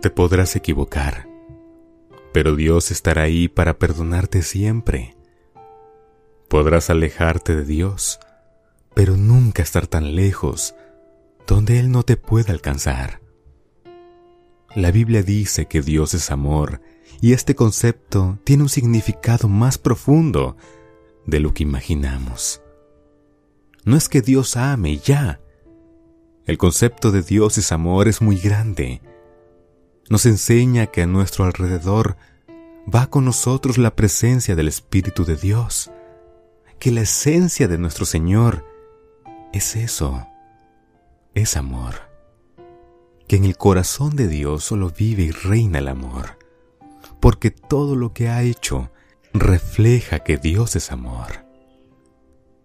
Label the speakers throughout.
Speaker 1: Te podrás equivocar, pero Dios estará ahí para perdonarte siempre. Podrás alejarte de Dios, pero nunca estar tan lejos donde Él no te pueda alcanzar. La Biblia dice que Dios es amor y este concepto tiene un significado más profundo de lo que imaginamos. No es que Dios ame ya. El concepto de Dios es amor es muy grande nos enseña que a nuestro alrededor va con nosotros la presencia del Espíritu de Dios, que la esencia de nuestro Señor es eso, es amor, que en el corazón de Dios solo vive y reina el amor, porque todo lo que ha hecho refleja que Dios es amor.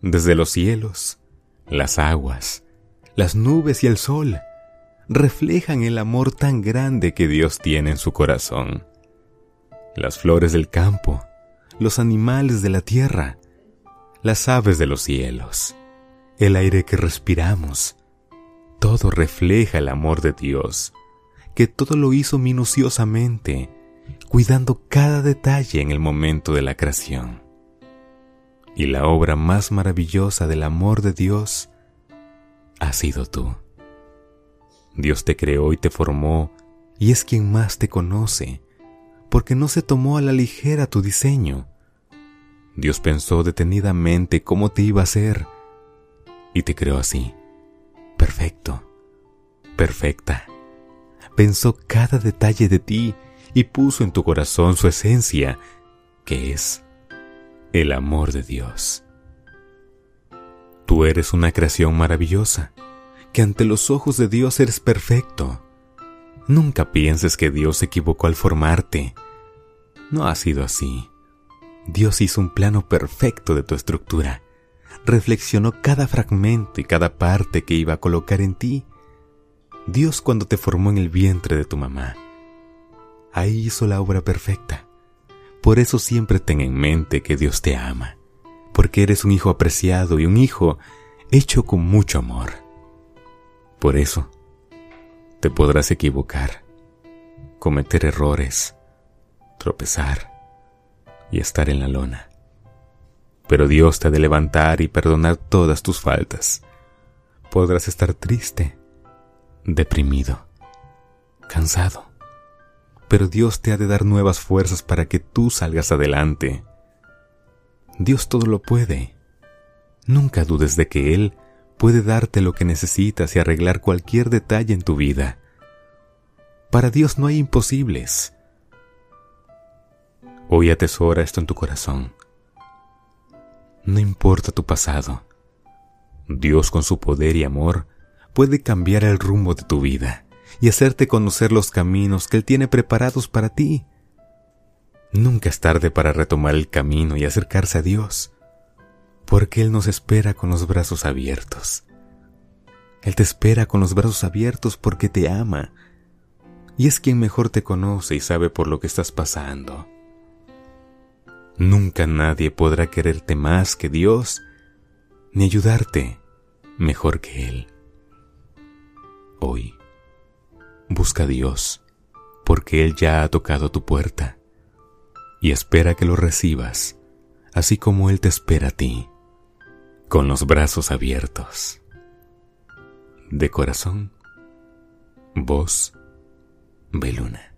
Speaker 1: Desde los cielos, las aguas, las nubes y el sol, reflejan el amor tan grande que Dios tiene en su corazón. Las flores del campo, los animales de la tierra, las aves de los cielos, el aire que respiramos, todo refleja el amor de Dios, que todo lo hizo minuciosamente, cuidando cada detalle en el momento de la creación. Y la obra más maravillosa del amor de Dios ha sido tú. Dios te creó y te formó y es quien más te conoce, porque no se tomó a la ligera tu diseño. Dios pensó detenidamente cómo te iba a hacer y te creó así, perfecto, perfecta. Pensó cada detalle de ti y puso en tu corazón su esencia, que es el amor de Dios. Tú eres una creación maravillosa que ante los ojos de Dios eres perfecto. Nunca pienses que Dios se equivocó al formarte. No ha sido así. Dios hizo un plano perfecto de tu estructura. Reflexionó cada fragmento y cada parte que iba a colocar en ti. Dios cuando te formó en el vientre de tu mamá. Ahí hizo la obra perfecta. Por eso siempre ten en mente que Dios te ama, porque eres un hijo apreciado y un hijo hecho con mucho amor. Por eso, te podrás equivocar, cometer errores, tropezar y estar en la lona. Pero Dios te ha de levantar y perdonar todas tus faltas. Podrás estar triste, deprimido, cansado. Pero Dios te ha de dar nuevas fuerzas para que tú salgas adelante. Dios todo lo puede. Nunca dudes de que Él puede darte lo que necesitas y arreglar cualquier detalle en tu vida. Para Dios no hay imposibles. Hoy atesora esto en tu corazón. No importa tu pasado. Dios con su poder y amor puede cambiar el rumbo de tu vida y hacerte conocer los caminos que Él tiene preparados para ti. Nunca es tarde para retomar el camino y acercarse a Dios porque Él nos espera con los brazos abiertos. Él te espera con los brazos abiertos porque te ama, y es quien mejor te conoce y sabe por lo que estás pasando. Nunca nadie podrá quererte más que Dios, ni ayudarte mejor que Él. Hoy, busca a Dios, porque Él ya ha tocado tu puerta, y espera que lo recibas, así como Él te espera a ti con los brazos abiertos. De corazón, voz Beluna.